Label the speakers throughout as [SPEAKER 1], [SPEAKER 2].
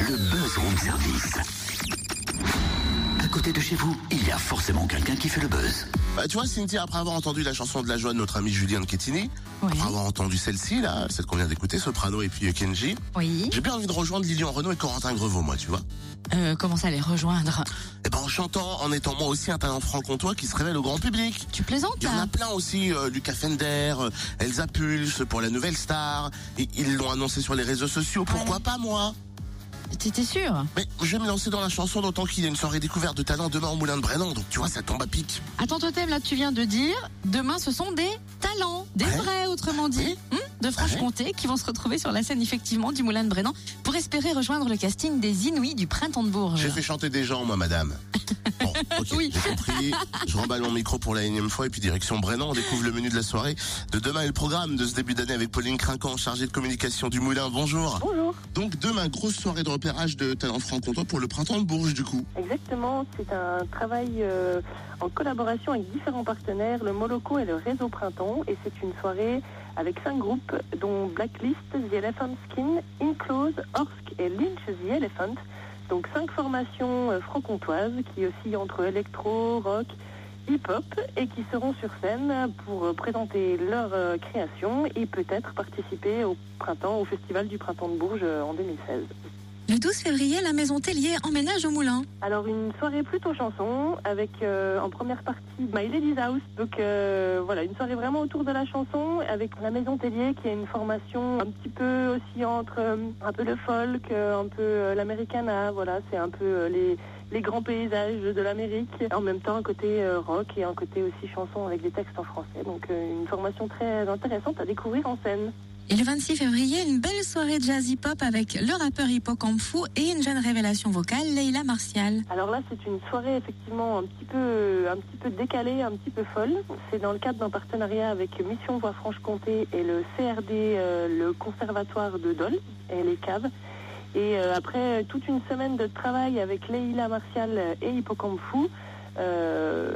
[SPEAKER 1] le buzz room service. À côté de chez vous, il y a forcément quelqu'un qui fait le buzz.
[SPEAKER 2] Bah, tu vois, Cynthia, après avoir entendu la chanson de la joie de notre ami Julien Chettini,
[SPEAKER 3] Oui.
[SPEAKER 2] après avoir entendu celle-ci, là, celle qu'on vient d'écouter, Soprano et puis Kenji,
[SPEAKER 3] Oui.
[SPEAKER 2] j'ai bien envie de rejoindre Lilian Renault et Corentin Grevaux, moi, tu vois.
[SPEAKER 3] Euh, comment ça les rejoindre?
[SPEAKER 2] Et ben, en chantant, en étant moi aussi un talent franc-comtois qui se révèle au grand public.
[SPEAKER 3] Tu plaisantes
[SPEAKER 2] Il y en a
[SPEAKER 3] là
[SPEAKER 2] plein aussi, euh, Lucas Fender, euh, Elsa Pulse pour la nouvelle star. Et ils l'ont annoncé sur les réseaux sociaux. Pourquoi pas moi?
[SPEAKER 3] T'étais sûr
[SPEAKER 2] Mais je vais me lancer dans la chanson d'autant qu'il y a une soirée découverte de talent demain au Moulin de Brennan. Donc tu vois, ça tombe à pic.
[SPEAKER 3] Attends, Totem, là tu viens de dire, demain ce sont des talents, des
[SPEAKER 2] Ouais.
[SPEAKER 3] vrais autrement dit, hum, de Franche-Comté qui vont se retrouver sur la scène effectivement du Moulin de Brennan pour espérer rejoindre le casting des Inuits du Printemps de Bourges.
[SPEAKER 2] J'ai fait chanter des gens, moi, madame. Bon, ok,
[SPEAKER 3] Oui.
[SPEAKER 2] j'ai compris. Je remballe mon micro pour la énième fois et puis direction Brennan. On découvre le menu de la soirée de demain et le programme de ce début d'année avec Pauline Crinquant, chargée de communication du Moulin. Bonjour.
[SPEAKER 4] Bonjour.
[SPEAKER 2] Donc demain, grosse soirée de repérage de talents franc-comtois pour le printemps de Bourges, du coup.
[SPEAKER 4] Exactement, c'est un travail euh, en collaboration avec différents partenaires, le Moloco et le Réseau Printemps. Et c'est une soirée avec cinq groupes, dont Blacklist, The Elephant Skin, Inclose, Orsk et Lynch The Elephant. Donc cinq formations euh, franc-comtoises qui oscillent entre électro, rock, hip-hop et qui seront sur scène pour euh, présenter leur euh, création et peut-être participer au printemps, au festival du printemps de Bourges en 2016.
[SPEAKER 3] Le 12 février, la maison Tellier emménage au Moulin.
[SPEAKER 4] Alors une soirée plutôt chanson avec euh, en première partie My Lady's House. Donc euh, voilà, une soirée vraiment autour de la chanson avec la Maison Tellier qui est une formation un petit peu aussi entre euh, un peu le folk, un peu l'americana. Voilà, c'est un peu les les grands paysages de l'Amérique. En même temps, un côté rock et un côté aussi chanson avec des textes en français. Donc une formation très intéressante à découvrir en scène.
[SPEAKER 3] Et le 26 février, une belle soirée jazz hip-hop avec le rappeur Hippocampe et une jeune révélation vocale, Leila Martial.
[SPEAKER 4] Alors là, c'est une soirée effectivement un petit peu, un petit peu décalée, un petit peu folle. C'est dans le cadre d'un partenariat avec Mission Voix Franche-Comté et le CRD, euh, le Conservatoire de Dole et les caves. Et euh, après toute une semaine de travail avec Leila Martial et Hippocampe Fou, euh,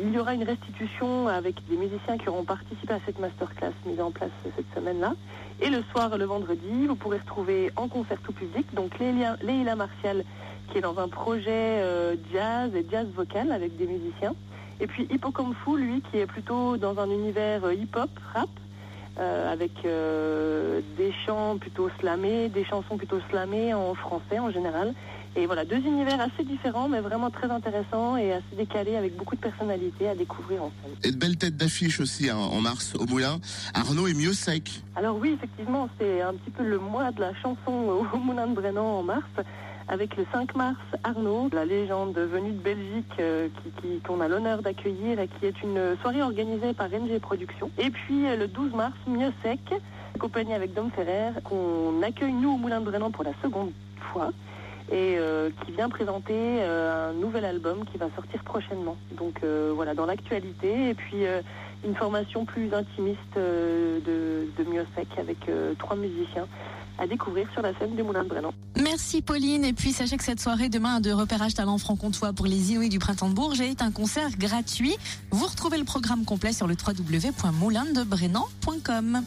[SPEAKER 4] il y aura une restitution avec des musiciens qui auront participé à cette masterclass mise en place cette semaine-là. Et le soir, le vendredi, vous pourrez retrouver en concert tout public, donc Leila, Martial qui est dans un projet euh, jazz et jazz vocal avec des musiciens. Et puis Hippocampe Fou, lui, qui est plutôt dans un univers euh, hip-hop, rap, euh, avec des chants plutôt slamés, des chansons plutôt slamées en français en général. Et voilà, deux univers assez différents, mais vraiment très intéressants et assez décalés, avec beaucoup de personnalités à découvrir en scène.
[SPEAKER 2] Et de belles têtes d'affiche aussi hein, en mars au Moulin. Arnaud est mieux sec.
[SPEAKER 4] Alors oui, effectivement, c'est un petit peu le mois de la chanson au Moulin de Brennan en mars, avec le 5 mars Arnaud, la légende venue de Belgique euh, qui- qui- qu'on a l'honneur d'accueillir et qui est une soirée organisée par NG Productions. Et puis euh, le 12 mars, Mieux Sec, accompagné avec Dom Ferrer, qu'on accueille nous au Moulin de Brennan pour la seconde fois et euh, qui vient présenter euh, un nouvel album qui va sortir prochainement. Donc euh, voilà, dans l'actualité, et puis euh, une formation plus intimiste euh, de, de Miosec avec euh, trois musiciens à découvrir sur la scène du Moulin de Brennan.
[SPEAKER 3] Merci Pauline. Et puis sachez que cette soirée demain de repérage talent franc-comtois pour les Inuits du Printemps de Bourges est un concert gratuit. Vous retrouvez le programme complet sur le www.moulindebrennan.com.